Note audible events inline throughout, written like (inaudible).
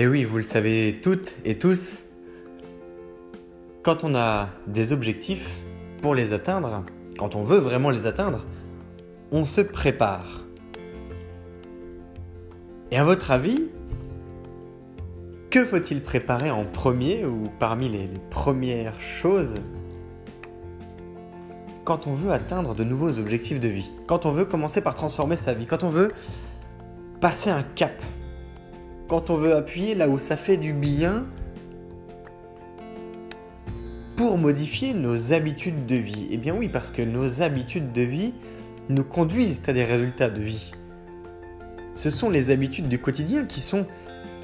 Et oui, vous le savez toutes et tous, quand on a des objectifs pour les atteindre, quand on veut vraiment les atteindre, on se prépare. Et à votre avis, que faut-il préparer en premier ou parmi les, premières choses quand on veut atteindre de nouveaux objectifs de vie Quand on veut commencer par transformer sa vie Quand on veut passer un cap quand on veut appuyer là où ça fait du bien pour modifier nos habitudes de vie Eh bien oui, parce que nos habitudes de vie nous conduisent à des résultats de vie. Ce sont les habitudes du quotidien qui sont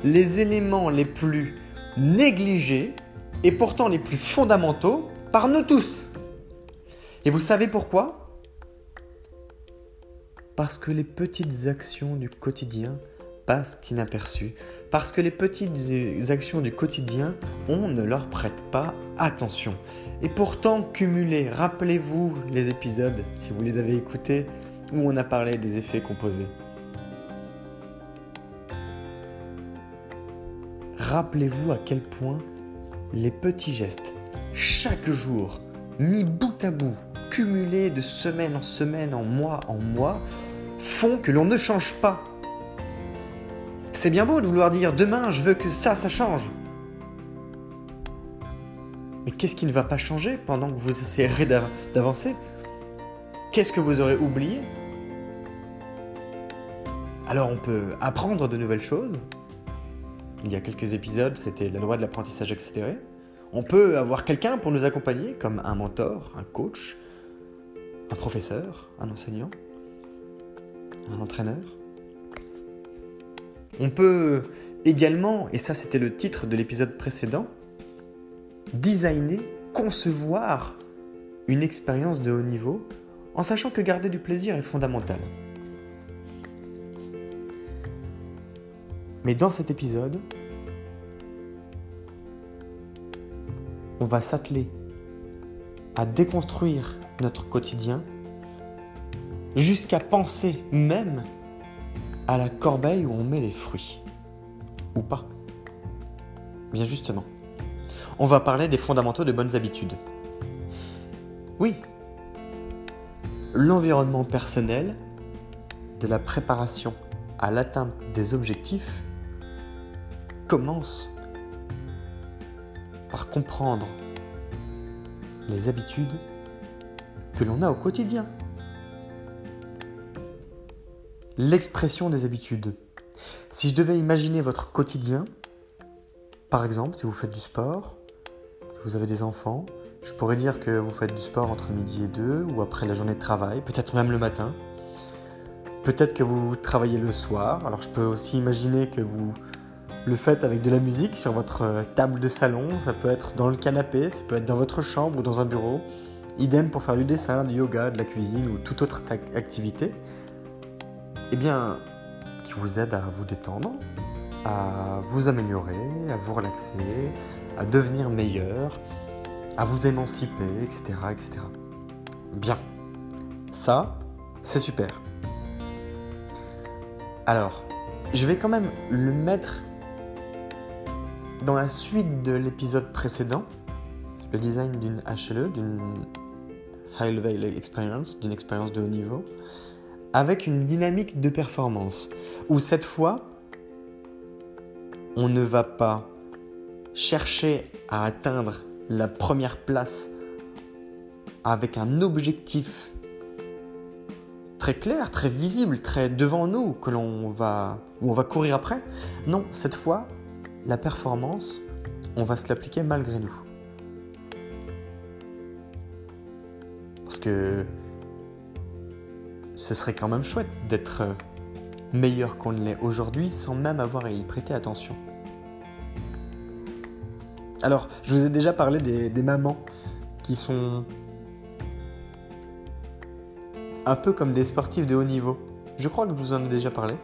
les éléments les plus négligés et pourtant les plus fondamentaux par nous tous. Et vous savez pourquoi? Parce que les petites actions du quotidien passent inaperçues parce que les petites actions du quotidien, on ne leur prête pas attention. Et pourtant, cumuler, rappelez-vous les épisodes, si vous les avez écoutés, où on a parlé des effets composés. Rappelez-vous à quel point les petits gestes, chaque jour, mis bout à bout, cumulés de semaine en semaine, en mois en mois, font que l'on ne change pas c'est bien beau de vouloir dire demain je veux que ça, ça change. Mais qu'est-ce qui ne va pas changer pendant que vous essayerez d'avancer? Qu'est-ce que vous aurez oublié? Alors on peut apprendre de nouvelles choses. Il y a quelques épisodes, c'était la loi de l'apprentissage accéléré. On peut avoir quelqu'un pour nous accompagner, comme un mentor, un coach, un professeur, un enseignant, un entraîneur. On peut également, et ça c'était le titre de l'épisode précédent, designer, concevoir une expérience de haut niveau en sachant que garder du plaisir est fondamental. Mais dans cet épisode, on va s'atteler à déconstruire notre quotidien jusqu'à penser même à la corbeille où on met les fruits. Ou pas. Bien justement. On va parler des fondamentaux de bonnes habitudes. Oui. L'environnement personnel, de la préparation à l'atteinte des objectifs, commence par comprendre les habitudes que l'on a au quotidien l'expression des habitudes. Si je devais imaginer votre quotidien, Par exemple, si vous faites du sport, si vous avez des enfants, je pourrais dire que vous faites du sport entre midi et deux ou après la journée de travail, peut-être même le matin. Peut-être que vous travaillez le soir. Alors je peux aussi imaginer que vous le faites avec de la musique sur votre euh, table de salon. Ça peut être dans le canapé, ça peut être dans votre chambre ou dans un bureau. Idem pour faire du dessin, du yoga, de la cuisine ou toute autre activité. Eh bien, qui vous aide à vous détendre, à vous améliorer, à vous relaxer, à devenir meilleur, à vous émanciper, etc. etc. Bien. Ça, c'est super. Alors, je vais quand même le mettre dans la suite de l'épisode précédent, le design d'une HLE, d'une High Level Experience, d'une expérience de haut niveau, avec une dynamique de performance, où cette fois, on ne va pas chercher à atteindre la première place avec un objectif très clair, très visible, très devant nous, que l'on va, où on va courir après. Non, cette fois, la performance, on va se l'appliquer malgré nous. Parce que ce serait quand même chouette d'être meilleur qu'on ne l'est aujourd'hui sans même avoir à y prêter attention. Alors, je vous ai déjà parlé des, mamans qui sont un peu comme des sportifs de haut niveau. Je crois que je vous en ai déjà parlé.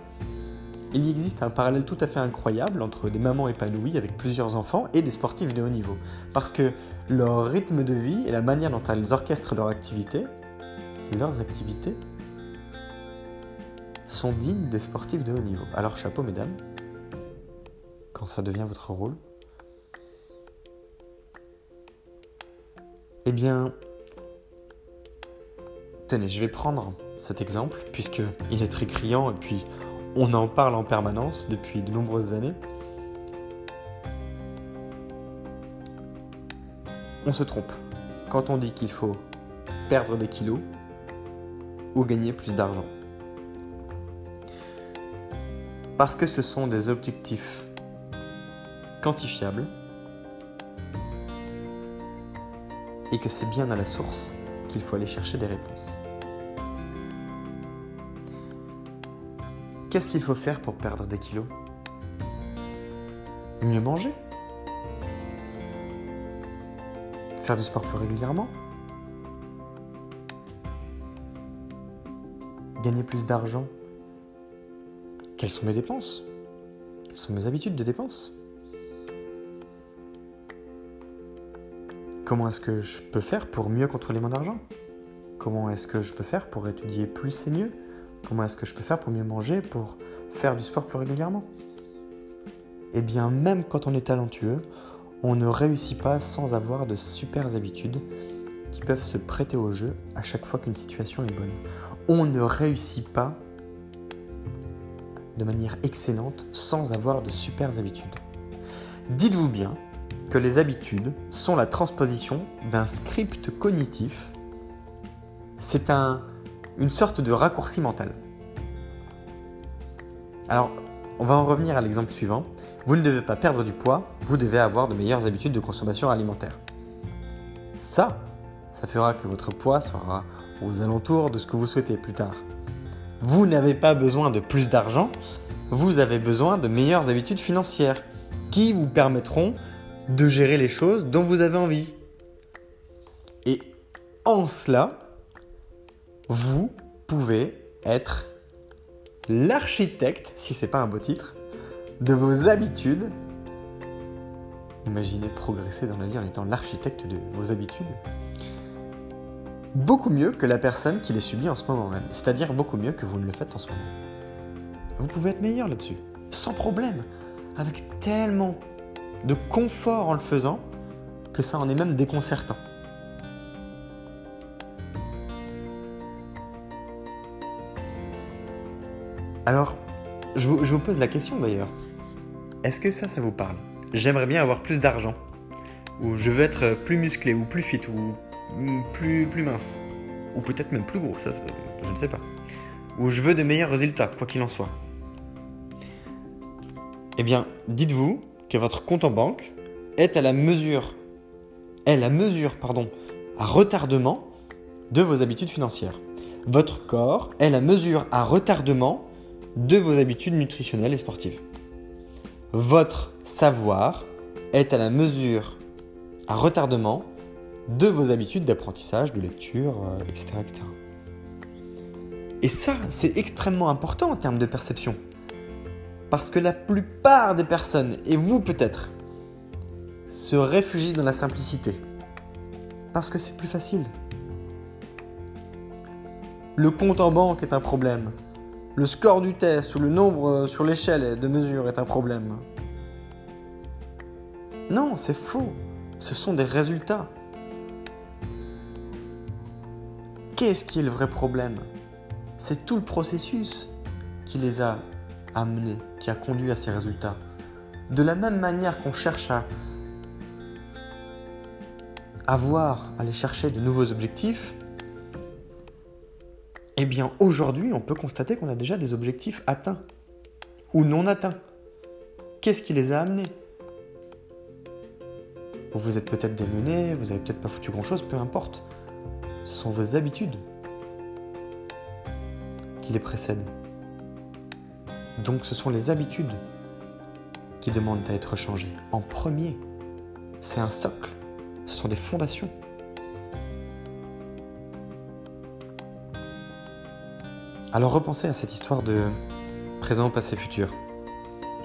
Il y existe un parallèle tout à fait incroyable entre des mamans épanouies avec plusieurs enfants et des sportifs de haut niveau. Parce que leur rythme de vie et la manière dont elles orchestrent leur activité, leurs activités, sont dignes des sportifs de haut niveau. Alors chapeau mesdames, quand ça devient votre rôle, Eh bien, tenez, je vais prendre cet exemple, puisqu'il est très criant et puis on en parle en permanence depuis de nombreuses années. On se trompe quand on dit qu'il faut perdre des kilos ou gagner plus d'argent. Parce que ce sont des objectifs quantifiables et que c'est bien à la source qu'il faut aller chercher des réponses. Qu'est-ce qu'il faut faire pour perdre des kilos? Mieux manger? Faire du sport plus régulièrement? Gagner plus d'argent? Quelles sont mes dépenses? Quelles sont mes habitudes de dépenses? Comment est-ce que je peux faire pour mieux contrôler mon argent? Comment est-ce que je peux faire pour étudier plus et mieux? Comment est-ce que je peux faire pour mieux manger, pour faire du sport plus régulièrement? Eh bien, même quand on est talentueux, on ne réussit pas sans avoir de super habitudes qui peuvent se prêter au jeu à chaque fois qu'une situation est bonne. On ne réussit pas de manière excellente sans avoir de super habitudes. Dites-vous bien que les habitudes sont la transposition d'un script cognitif. C'est un, une sorte de raccourci mental. Alors, on va en revenir à l'exemple suivant. Vous ne devez pas perdre du poids, vous devez avoir de meilleures habitudes de consommation alimentaire. Ça, ça fera que votre poids sera aux alentours de ce que vous souhaitez plus tard. Vous n'avez pas besoin de plus d'argent, vous avez besoin de meilleures habitudes financières qui vous permettront de gérer les choses dont vous avez envie. Et en cela, vous pouvez être l'architecte, si c'est pas un beau titre, de vos habitudes. Imaginez progresser dans la vie en étant l'architecte de vos habitudes. Beaucoup mieux que la personne qui les subit en ce moment même. C'est-à-dire beaucoup mieux que vous ne le faites en ce moment. Vous pouvez être meilleur là-dessus. Sans problème. Avec tellement de confort en le faisant que ça en est même déconcertant. Alors, je vous, pose la question d'ailleurs. Est-ce que ça, ça vous parle? J'aimerais bien avoir plus d'argent. Ou je veux être plus musclé, ou plus fit, ou plus, plus mince. Ou peut-être même plus gros, ça, je ne sais pas. Ou je veux de meilleurs résultats, quoi qu'il en soit. Eh bien, dites-vous que votre compte en banque est à la mesure, est la mesure, pardon, à retardement de vos habitudes financières. Votre corps est la mesure à retardement de vos habitudes nutritionnelles et sportives. Votre savoir est à la mesure à retardement de vos habitudes d'apprentissage, de lecture, etc., euh, etc. Et ça, c'est extrêmement important en termes de perception. Parce que la plupart des personnes, et vous peut-être, se réfugient dans la simplicité. Parce que c'est plus facile. Le compte en banque est un problème. Le score du test ou le nombre euh, sur l'échelle de mesure est un problème. Non, c'est faux. Ce sont des résultats. Qu'est-ce qui est le vrai problème C'est tout le processus qui les a amenés, qui a conduit à ces résultats. De la même manière qu'on cherche à avoir, aller chercher de nouveaux objectifs, eh bien aujourd'hui on peut constater qu'on a déjà des objectifs atteints ou non atteints. Qu'est-ce qui les a amenés? Vous vous êtes peut-être démené, vous n'avez peut-être pas foutu grand-chose, peu importe. Ce sont vos habitudes qui les précèdent. Donc ce sont les habitudes qui demandent à être changées. En premier, c'est un socle, ce sont des fondations. Alors repensez à cette histoire de présent, passé, futur.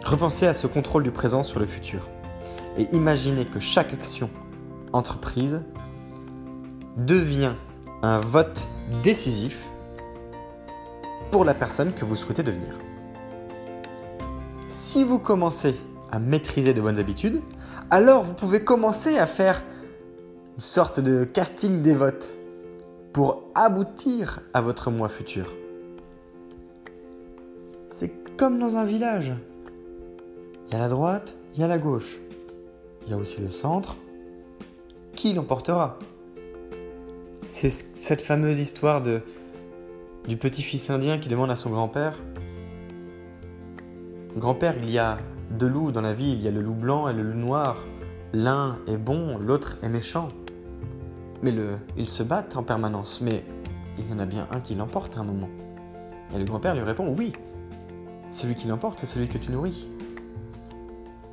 Repensez à ce contrôle du présent sur le futur. Et imaginez que chaque action entreprise devient un vote décisif pour la personne que vous souhaitez devenir. Si vous commencez à maîtriser de bonnes habitudes, alors vous pouvez commencer à faire une sorte de casting des votes pour aboutir à votre moi futur. C'est comme dans un village. Il y a la droite, il y a la gauche. Il y a aussi le centre. Qui l'emportera? C'est cette fameuse histoire de, du petit-fils indien qui demande à son grand-père Grand-père, il y a deux loups dans la vie, il y a le loup blanc et le loup noir. L'un est bon, l'autre est méchant. Mais ils se battent en permanence, mais il y en a bien un qui l'emporte à un moment. Et le grand-père lui répond Oui, celui qui l'emporte, c'est celui que tu nourris.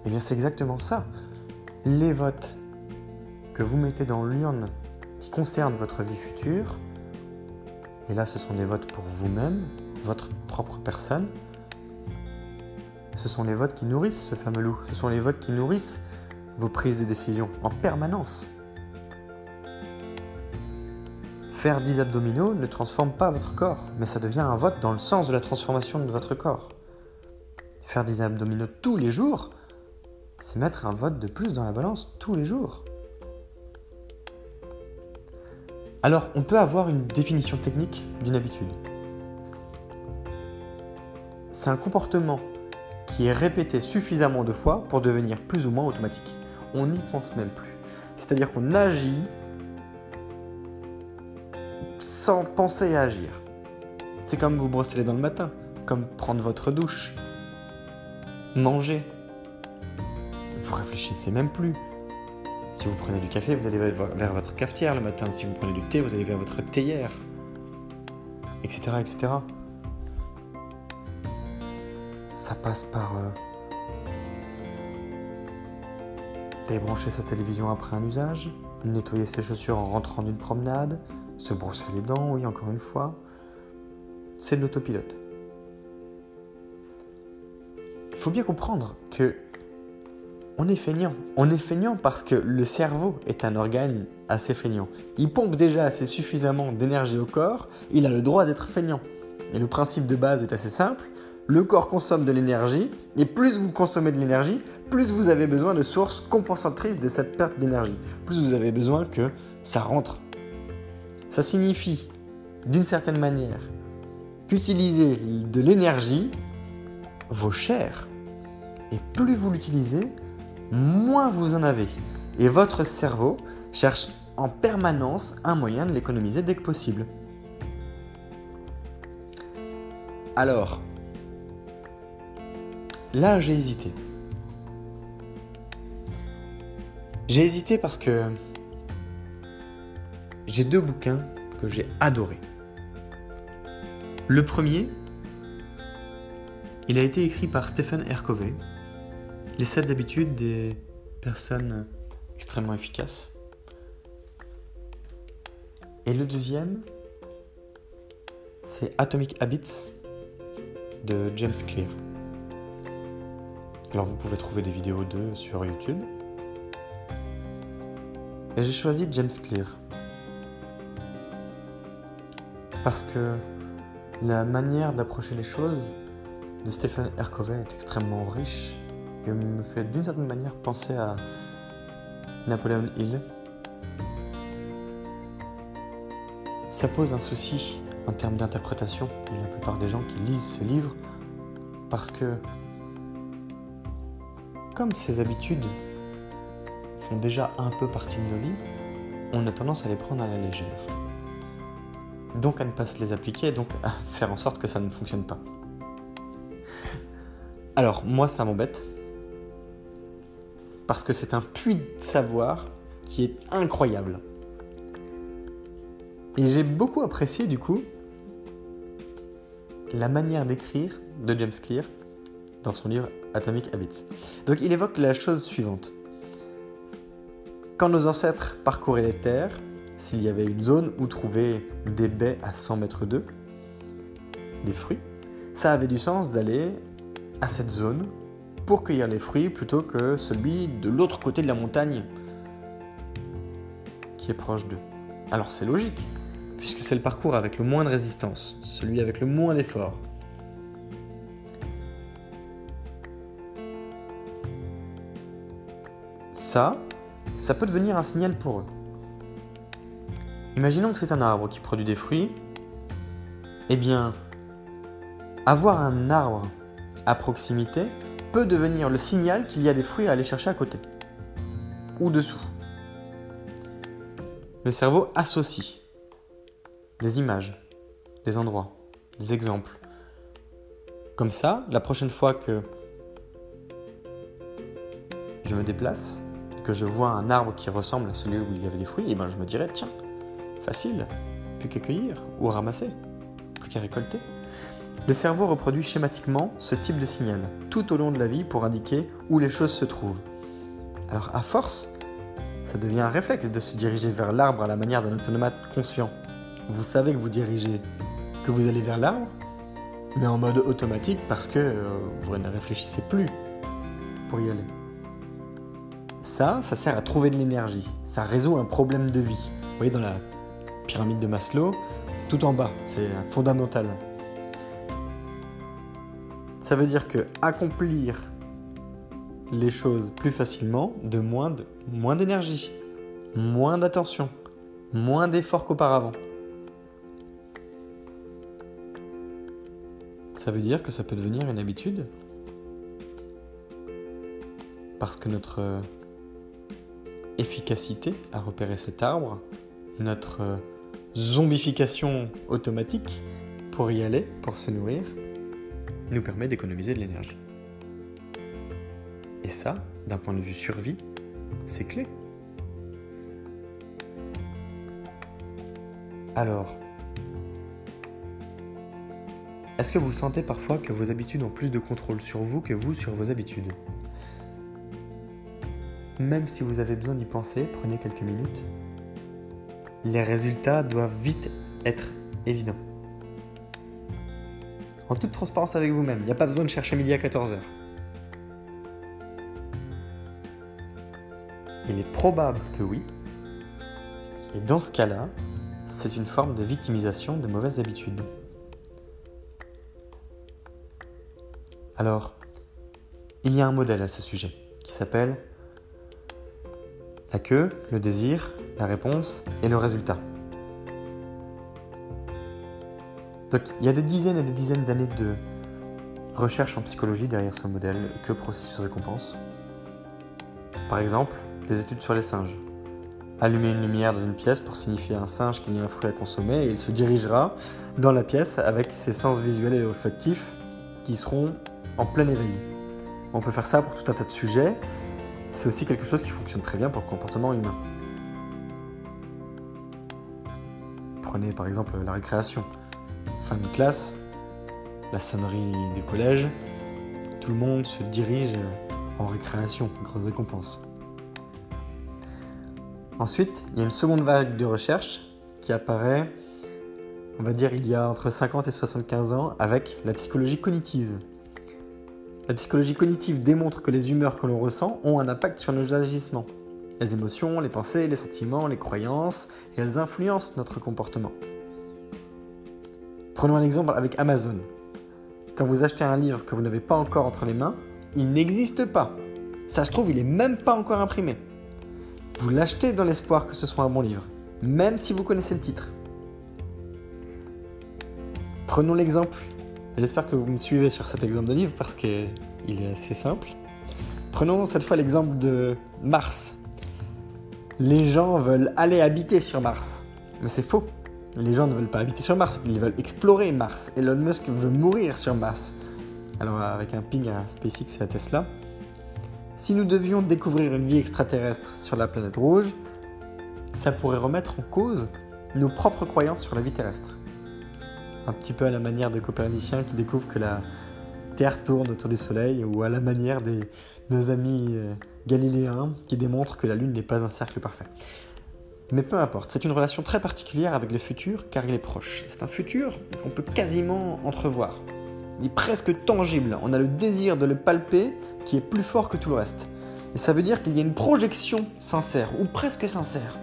Eh bien, c'est exactement ça. Les votes que vous mettez dans l'urne qui concernent votre vie future, et là, ce sont des votes pour vous-même, votre propre personne, ce sont les votes qui nourrissent ce fameux loup. Ce sont les votes qui nourrissent vos prises de décision en permanence. Faire 10 abdominaux ne transforme pas votre corps, mais ça devient un vote dans le sens de la transformation de votre corps. Faire des abdominaux tous les jours, c'est mettre un vote de plus dans la balance tous les jours. Alors, on peut avoir une définition technique d'une habitude. C'est un comportement qui est répété suffisamment de fois pour devenir plus ou moins automatique. On n'y pense même plus. C'est-à-dire qu'on agit sans penser à agir. C'est comme vous brosser les dents le matin, comme prendre votre douche, manger. Vous réfléchissez même plus. Si vous prenez du café, vous allez vers votre cafetière le matin. Si vous prenez du thé, vous allez vers votre théière. Etc. etc. Ça passe par euh, débrancher sa télévision après un usage, nettoyer ses chaussures en rentrant d'une promenade, se brosser les dents, oui, encore une fois. C'est de l'autopilote. Il faut bien comprendre que on est feignant. On est feignant parce que le cerveau est un organe assez feignant. Il pompe déjà assez suffisamment d'énergie au corps, il a le droit d'être feignant. Et le principe de base est assez simple. Le corps consomme de l'énergie, et plus vous consommez de l'énergie, plus vous avez besoin de sources compensatrices de cette perte d'énergie. Plus vous avez besoin que ça rentre. Ça signifie, d'une certaine manière, qu'utiliser de l'énergie vaut cher. Et plus vous l'utilisez, moins vous en avez. Et votre cerveau cherche en permanence un moyen de l'économiser dès que possible. Alors, là j'ai hésité. J'ai hésité parce que j'ai deux bouquins que j'ai adorés. Le premier, il a été écrit par Stephen R. Les 7 habitudes des personnes extrêmement efficaces. Et le deuxième, c'est Atomic Habits de James Clear. Alors vous pouvez trouver des vidéos d'eux sur YouTube. Et j'ai choisi James Clear. Parce que la manière d'approcher les choses de Stephen R. Covey est extrêmement riche et me fait d'une certaine manière penser à Napoleon Hill. Ça pose un souci en termes d'interprétation de la plupart des gens qui lisent ce livre parce que comme ces habitudes font déjà un peu partie de nos vies, on a tendance à les prendre à la légère. Donc à ne pas se les appliquer, donc à faire en sorte que ça ne fonctionne pas. Alors moi ça m'embête, parce que c'est un puits de savoir qui est incroyable. Et j'ai beaucoup apprécié du coup la manière d'écrire de James Clear dans son livre Atomic Habits. Donc il évoque la chose suivante. Quand nos ancêtres parcouraient les terres, s'il y avait une zone où trouver des baies à 100 mètres d'eux, des fruits, ça avait du sens d'aller à cette zone pour cueillir les fruits plutôt que celui de l'autre côté de la montagne qui est proche d'eux. Alors c'est logique, puisque c'est le parcours avec le moins de résistance, celui avec le moins d'effort. Ça, ça peut devenir un signal pour eux. Imaginons que c'est un arbre qui produit des fruits. Eh bien, avoir un arbre à proximité peut devenir le signal qu'il y a des fruits à aller chercher à côté ou dessous. Le cerveau associe des images, des endroits, des exemples. Comme ça, la prochaine fois que je me déplace, que je vois un arbre qui ressemble à celui où il y avait des fruits, et eh ben je me dirais tiens, facile, plus qu'à cueillir ou ramasser, plus qu'à récolter. Le cerveau reproduit schématiquement ce type de signal tout au long de la vie pour indiquer où les choses se trouvent. Alors à force, ça devient un réflexe de se diriger vers l'arbre à la manière d'un automate conscient. Vous savez que vous dirigez, que vous allez vers l'arbre, mais en mode automatique parce que euh, vous ne réfléchissez plus pour y aller. Ça, ça sert à trouver de l'énergie. Ça résout un problème de vie. Vous voyez, dans la pyramide de Maslow, tout en bas, c'est fondamental. Ça veut dire que accomplir les choses plus facilement de moins moins d'énergie, moins d'attention, moins d'efforts qu'auparavant. Ça veut dire que ça peut devenir une habitude parce que notre efficacité à repérer cet arbre, notre zombification automatique pour y aller, pour se nourrir, nous permet d'économiser de l'énergie. Et ça, d'un point de vue survie, c'est clé. Alors, est-ce que vous sentez parfois que vos habitudes ont plus de contrôle sur vous que vous sur vos habitudes? Même si vous avez besoin d'y penser, prenez quelques minutes. Les résultats doivent vite être évidents en toute transparence avec vous-même. Il n'y a pas besoin de chercher midi à 14h. Il est probable que oui. Et dans ce cas-là, c'est une forme de victimisation de mauvaises habitudes. Alors, il y a un modèle à ce sujet qui s'appelle la queue, le désir, la réponse et le résultat. Donc il y a des dizaines et des dizaines d'années de recherche en psychologie derrière ce modèle que processus récompense? Par exemple, des études sur les singes. Allumer une lumière dans une pièce pour signifier à un singe qu'il y a un fruit à consommer et il se dirigera dans la pièce avec ses sens visuels et olfactifs qui seront en plein éveil. On peut faire ça pour tout un tas de sujets. c'est aussi quelque chose qui fonctionne très bien pour le comportement humain. Prenez par exemple la récréation. Fin de classe, la sonnerie du collège, tout le monde se dirige en récréation, grosse récompense. Ensuite, il y a une seconde vague de recherche qui apparaît, on va dire, il y a entre 50 et 75 ans avec la psychologie cognitive. La psychologie cognitive démontre que les humeurs que l'on ressent ont un impact sur nos agissements. Les émotions, les pensées, les sentiments, les croyances, et elles influencent notre comportement. Prenons un exemple avec Amazon. Quand vous achetez un livre que vous n'avez pas encore entre les mains, il n'existe pas. Ça se trouve, il n'est même pas encore imprimé. Vous l'achetez dans l'espoir que ce soit un bon livre, même si vous connaissez le titre. Prenons l'exemple. J'espère que vous me suivez sur cet exemple de livre parce qu'il est assez simple. Prenons cette fois l'exemple de Mars. Les gens veulent aller habiter sur Mars. Mais c'est faux. Les gens ne veulent pas habiter sur Mars, ils veulent explorer Mars. Elon Musk veut mourir sur Mars. Alors avec un ping à SpaceX et à Tesla. Si nous devions découvrir une vie extraterrestre sur la planète rouge, ça pourrait remettre en cause nos propres croyances sur la vie terrestre. Un petit peu à la manière des coperniciens qui découvrent que la Terre tourne autour du Soleil, ou à la manière de nos amis euh, galiléens qui démontrent que la Lune n'est pas un cercle parfait. Mais peu importe, c'est une relation très particulière avec le futur car il est proche. C'est un futur qu'on peut quasiment entrevoir. Il est presque tangible, on a le désir de le palper qui est plus fort que tout le reste. Et ça veut dire qu'il y a une projection sincère, ou presque sincère.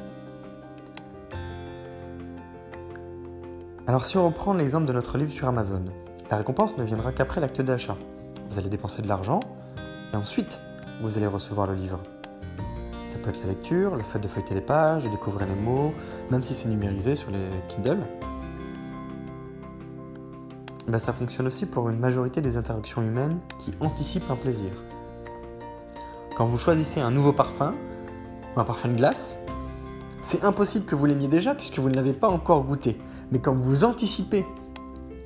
Alors si on reprend l'exemple de notre livre sur Amazon, la récompense ne viendra qu'après l'acte d'achat. Vous allez dépenser de l'argent, et ensuite, vous allez recevoir le livre. Ça peut être la lecture, le fait de feuilleter les pages, de découvrir les mots, même si c'est numérisé sur les Kindle. Ben, ça fonctionne aussi pour une majorité des interactions humaines qui anticipent un plaisir. Quand vous choisissez un nouveau parfum, un parfum de glace, c'est impossible que vous l'aimiez déjà puisque vous ne l'avez pas encore goûté. Mais quand vous anticipez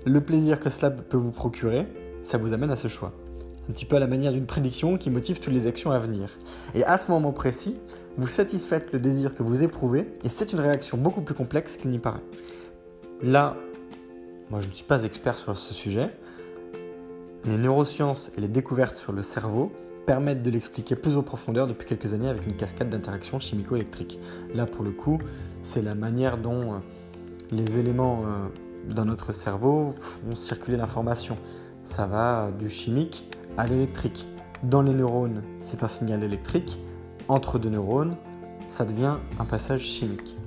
le plaisir que cela peut vous procurer, ça vous amène à ce choix un petit peu à la manière d'une prédiction qui motive toutes les actions à venir. Et à ce moment précis, vous satisfaites le désir que vous éprouvez, et c'est une réaction beaucoup plus complexe qu'il n'y paraît. Là, moi je ne suis pas expert sur ce sujet, les neurosciences et les découvertes sur le cerveau permettent de l'expliquer plus en profondeur depuis quelques années avec une cascade d'interactions chimico-électriques. Là, pour le coup, c'est la manière dont euh, les éléments euh, dans notre cerveau font circuler l'information. Ça va du chimique à l'électrique. Dans les neurones, c'est un signal électrique. Entre deux neurones, ça devient un passage chimique.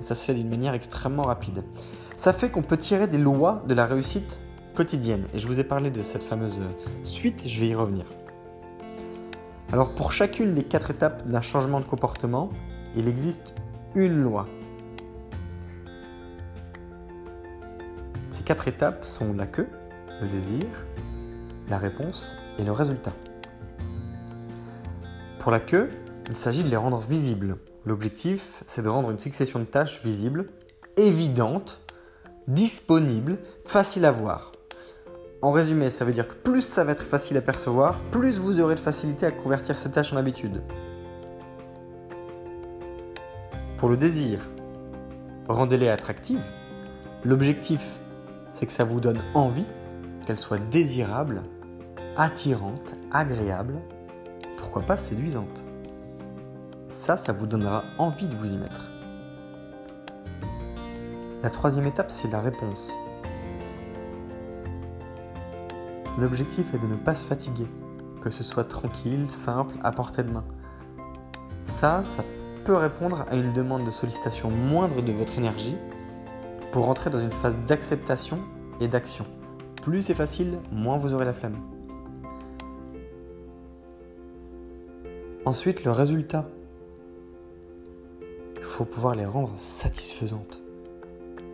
ça se fait d'une manière extrêmement rapide. Ça fait qu'on peut tirer des lois de la réussite quotidienne. Et je vous ai parlé de cette fameuse suite, je vais y revenir. Alors pour chacune des quatre étapes d'un changement de comportement, il existe une loi. Ces quatre étapes sont la queue, le désir, la réponse et le résultat. Pour la queue, il s'agit de les rendre visibles. L'objectif, c'est de rendre une succession de tâches visibles, évidentes, disponibles, faciles à voir. En résumé, ça veut dire que plus ça va être facile à percevoir, plus vous aurez de facilité à convertir ces tâches en habitude. Pour le désir, rendez-les attractives. L'objectif, c'est que ça vous donne envie, qu'elles soient désirables attirante, agréable, pourquoi pas séduisante. Ça, ça vous donnera envie de vous y mettre. La troisième étape, c'est la réponse. L'objectif est de ne pas se fatiguer, que ce soit tranquille, simple, à portée de main. Ça, ça peut répondre à une demande de sollicitation moindre de votre énergie pour entrer dans une phase d'acceptation et d'action. Plus c'est facile, moins vous aurez la flemme. Ensuite, le résultat. Il faut pouvoir les rendre satisfaisantes.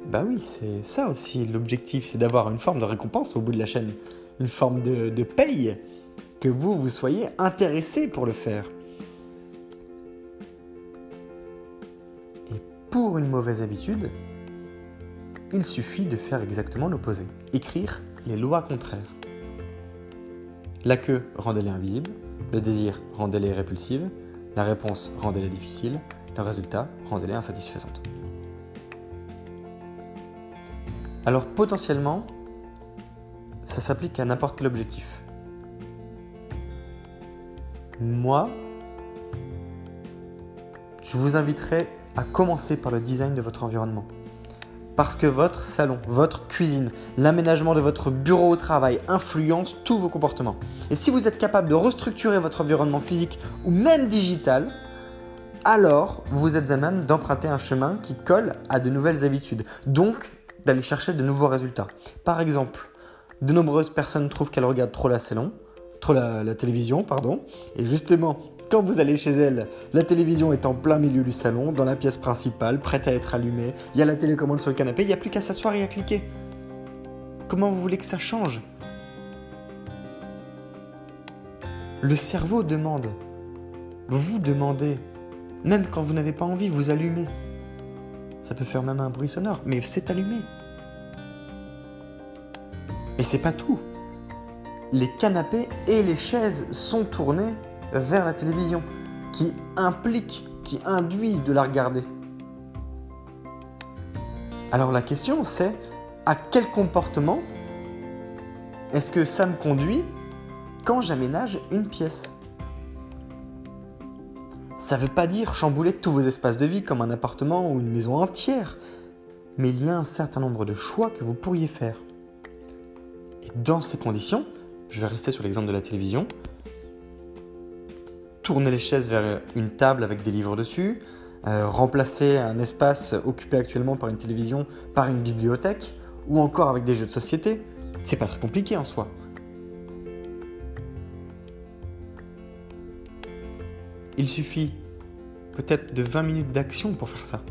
Bah oui, c'est ça aussi l'objectif, c'est d'avoir une forme de récompense au bout de la chaîne, une forme de, de paye, que vous, vous soyez intéressé pour le faire. Et pour une mauvaise habitude, il suffit de faire exactement l'opposé, écrire les lois contraires. La queue, rendez-les invisibles, le désir, rendez-les répulsives. La réponse rendait-la difficile, le résultat rendait-la insatisfaisante. Alors potentiellement, ça s'applique à n'importe quel objectif. Moi, je vous inviterai à commencer par le design de votre environnement. Parce que votre salon, votre cuisine, l'aménagement de votre bureau au travail influence tous vos comportements. Et si vous êtes capable de restructurer votre environnement physique ou même digital, alors vous êtes à même d'emprunter un chemin qui colle à de nouvelles habitudes. Donc d'aller chercher de nouveaux résultats. Par exemple, de nombreuses personnes trouvent qu'elles regardent trop la salon, trop la télévision, pardon. Et justement, quand vous allez chez elle, la télévision est en plein milieu du salon, dans la pièce principale, prête à être allumée. Il y a la télécommande sur le canapé, il n'y a plus qu'à s'asseoir et à cliquer. Comment vous voulez que ça change? Le cerveau demande. Vous demandez. Même quand vous n'avez pas envie, vous allumez. Ça peut faire même un bruit sonore, mais c'est allumé. Et c'est pas tout. Les canapés et les chaises sont tournés vers la télévision, qui implique, qui induisent de la regarder. Alors la question c'est à quel comportement est-ce que ça me conduit quand j'aménage une pièce? Ça ne veut pas dire chambouler tous vos espaces de vie comme un appartement ou une maison entière, mais il y a un certain nombre de choix que vous pourriez faire. Et dans ces conditions, je vais rester sur l'exemple de la télévision, tourner les chaises vers une table avec des livres dessus, euh, remplacer un espace occupé actuellement par une télévision par une bibliothèque, ou encore avec des jeux de société. C'est pas très compliqué en soi. Il suffit peut-être de 20 minutes d'action pour faire ça.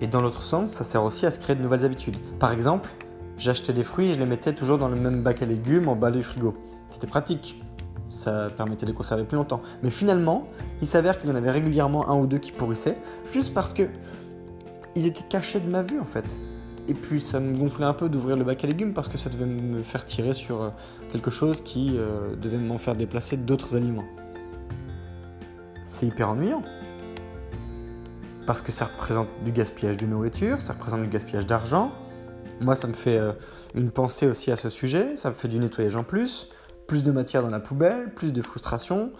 Et dans l'autre sens, ça sert aussi à se créer de nouvelles habitudes. Par exemple, j'achetais des fruits et je les mettais toujours dans le même bac à légumes en bas du frigo. C'était pratique ça permettait de conserver plus longtemps. Mais finalement, il s'avère qu'il y en avait régulièrement un ou deux qui pourrissaient, juste parce que ils étaient cachés de ma vue en fait. Et puis ça me gonflait un peu d'ouvrir le bac à légumes parce que ça devait me faire tirer sur euh, quelque chose qui euh, devait m'en faire déplacer d'autres aliments. C'est hyper ennuyant. Parce que ça représente du gaspillage de nourriture, ça représente du gaspillage d'argent. Moi, ça me fait euh, une pensée aussi à ce sujet, ça me fait du nettoyage en plus plus de matière dans la poubelle, plus de frustration.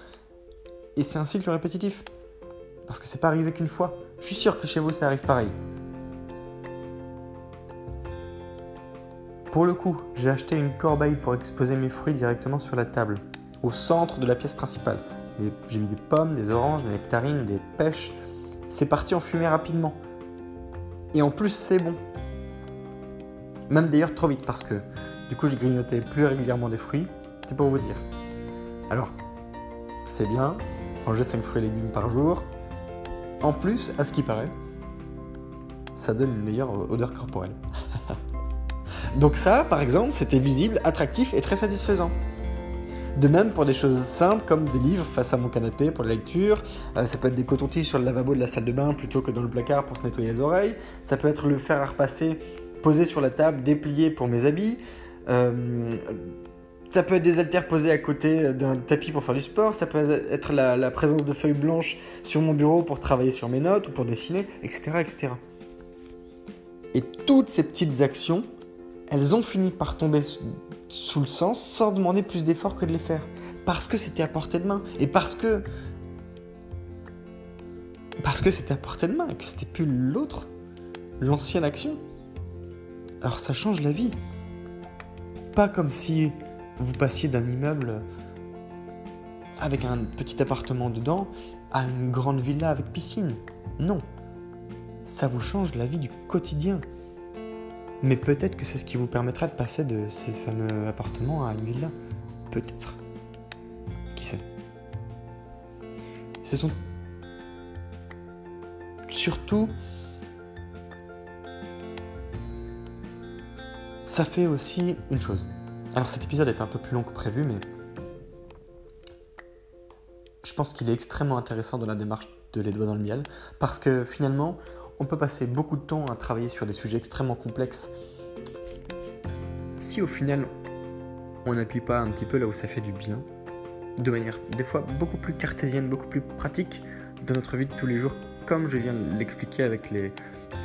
Et c'est un cycle répétitif. Parce que c'est pas arrivé qu'une fois. Je suis sûr que chez vous ça arrive pareil. Pour le coup, j'ai acheté une corbeille pour exposer mes fruits directement sur la table, au centre de la pièce principale. J'ai mis des pommes, des oranges, des nectarines, des pêches. C'est parti en fumée rapidement. Et en plus, c'est bon. Même d'ailleurs trop vite parce que du coup, je grignotais plus régulièrement des fruits c'est pour vous dire. Alors, c'est bien, manger 5 fruits et légumes par jour. En plus, à ce qui paraît, ça donne une meilleure odeur corporelle. (laughs) Donc ça, par exemple, c'était visible, attractif et très satisfaisant. De même pour des choses simples comme des livres face à mon canapé pour la lecture, euh, ça peut être des cotons-tiges sur le lavabo de la salle de bain plutôt que dans le placard pour se nettoyer les oreilles, ça peut être le fer à repasser posé sur la table, déplié pour mes habits, euh, ça peut être des haltères posés à côté d'un tapis pour faire du sport, ça peut être la, présence de feuilles blanches sur mon bureau pour travailler sur mes notes ou pour dessiner, etc., etc. Et toutes ces petites actions, elles ont fini par tomber sous le sens sans demander plus d'efforts que de les faire. Parce que c'était à portée de main. Et parce que. Parce que c'était à portée de main et que c'était plus l'autre, l'ancienne action. Alors ça change la vie. Pas comme si vous passiez d'un immeuble avec un petit appartement dedans à une grande villa avec piscine. Non. Ça vous change la vie du quotidien. Mais peut-être que c'est ce qui vous permettra de passer de ces fameux appartements à une villa. Peut-être. Qui sait Ce sont surtout... Ça fait aussi une chose. Alors cet épisode est un peu plus long que prévu, mais je pense qu'il est extrêmement intéressant dans la démarche de Les Doigts dans le Miel, parce que finalement, on peut passer beaucoup de temps à travailler sur des sujets extrêmement complexes. Si au final, on n'appuie pas un petit peu là où ça fait du bien, de manière des fois beaucoup plus cartésienne, beaucoup plus pratique dans notre vie de tous les jours, comme je viens de l'expliquer avec les,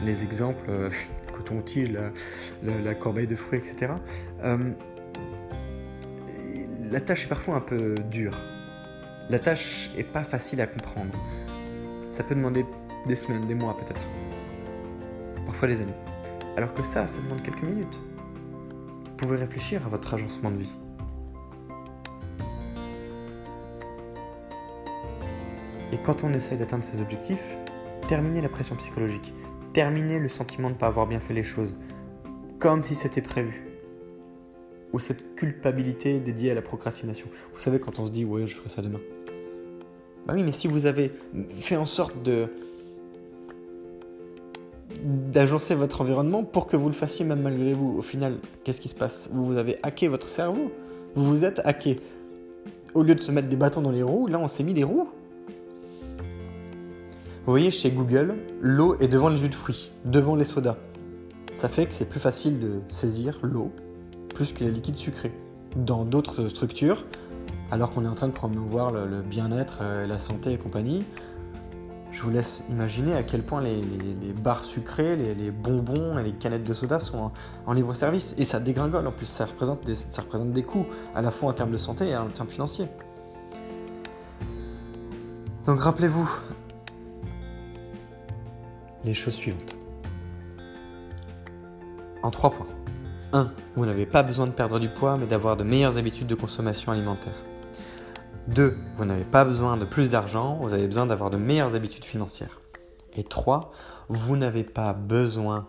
les exemples, euh, (laughs) coton-tige, la, la, corbeille de fruits, etc. Euh, la tâche est parfois un peu dure. La tâche est pas facile à comprendre. Ça peut demander des semaines, des mois peut-être. Parfois des années. Alors que ça, ça demande quelques minutes. Vous pouvez réfléchir à votre agencement de vie. Et quand on essaye d'atteindre ses objectifs, terminez la pression psychologique, terminez le sentiment de ne pas avoir bien fait les choses, comme si c'était prévu. Ou cette culpabilité dédiée à la procrastination. Vous savez, quand on se dit, ouais, je ferai ça demain. Bah oui, mais si vous avez fait en sorte de d'agencer votre environnement pour que vous le fassiez même malgré vous, au final, qu'est-ce qui se passe? Vous avez hacké votre cerveau. Vous vous êtes hacké. Au lieu de se mettre des bâtons dans les roues, là, on s'est mis des roues. Vous voyez, chez Google, l'eau est devant les jus de fruits, devant les sodas. Ça fait que c'est plus facile de saisir l'eau plus que les liquides sucrés. Dans d'autres structures, alors qu'on est en train de promouvoir le, bien-être, euh, la santé et compagnie, je vous laisse imaginer à quel point les, barres sucrées, les, bonbons et les canettes de soda sont en, libre-service. Et ça dégringole en plus, ça représente, ça représente des coûts, à la fois en termes de santé et en termes financiers. Donc rappelez-vous, les choses suivantes. En trois points. 1. Vous n'avez pas besoin de perdre du poids, mais d'avoir de meilleures habitudes de consommation alimentaire. 2. Vous n'avez pas besoin de plus d'argent, vous avez besoin d'avoir de meilleures habitudes financières. Et 3. Vous n'avez pas besoin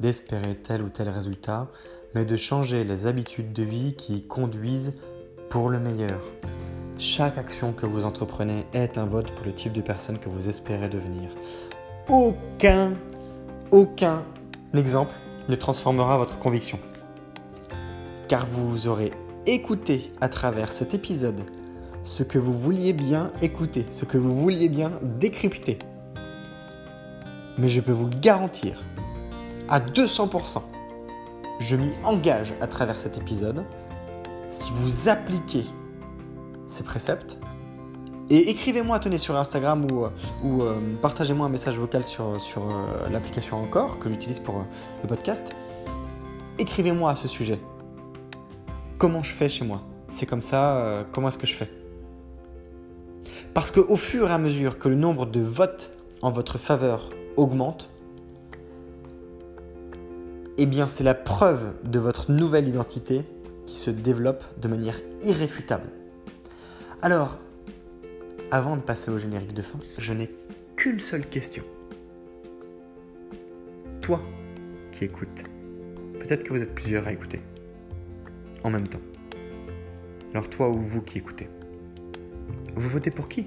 d'espérer tel ou tel résultat, mais de changer les habitudes de vie qui conduisent pour le meilleur. Chaque action que vous entreprenez est un vote pour le type de personne que vous espérez devenir aucun, aucun exemple ne transformera votre conviction. Car vous aurez écouté à travers cet épisode ce que vous vouliez bien écouter, ce que vous vouliez bien décrypter. Mais je peux vous le garantir, à 200%, je m'y engage à travers cet épisode, si vous appliquez ces préceptes, et écrivez-moi, tenez, sur Instagram ou, euh, euh, partagez-moi un message vocal sur, sur euh, l'application Encore que j'utilise pour le podcast. Écrivez-moi à ce sujet. Comment je fais chez moi? C'est comme ça, comment est-ce que je fais? Parce qu'au fur et à mesure que le nombre de votes en votre faveur augmente, eh bien c'est la preuve de votre nouvelle identité qui se développe de manière irréfutable. Alors, avant de passer au générique de fin, je n'ai qu'une seule question. Toi qui écoutes, peut-être que vous êtes plusieurs à écouter en même temps. Alors toi ou vous qui écoutez, vous votez pour qui?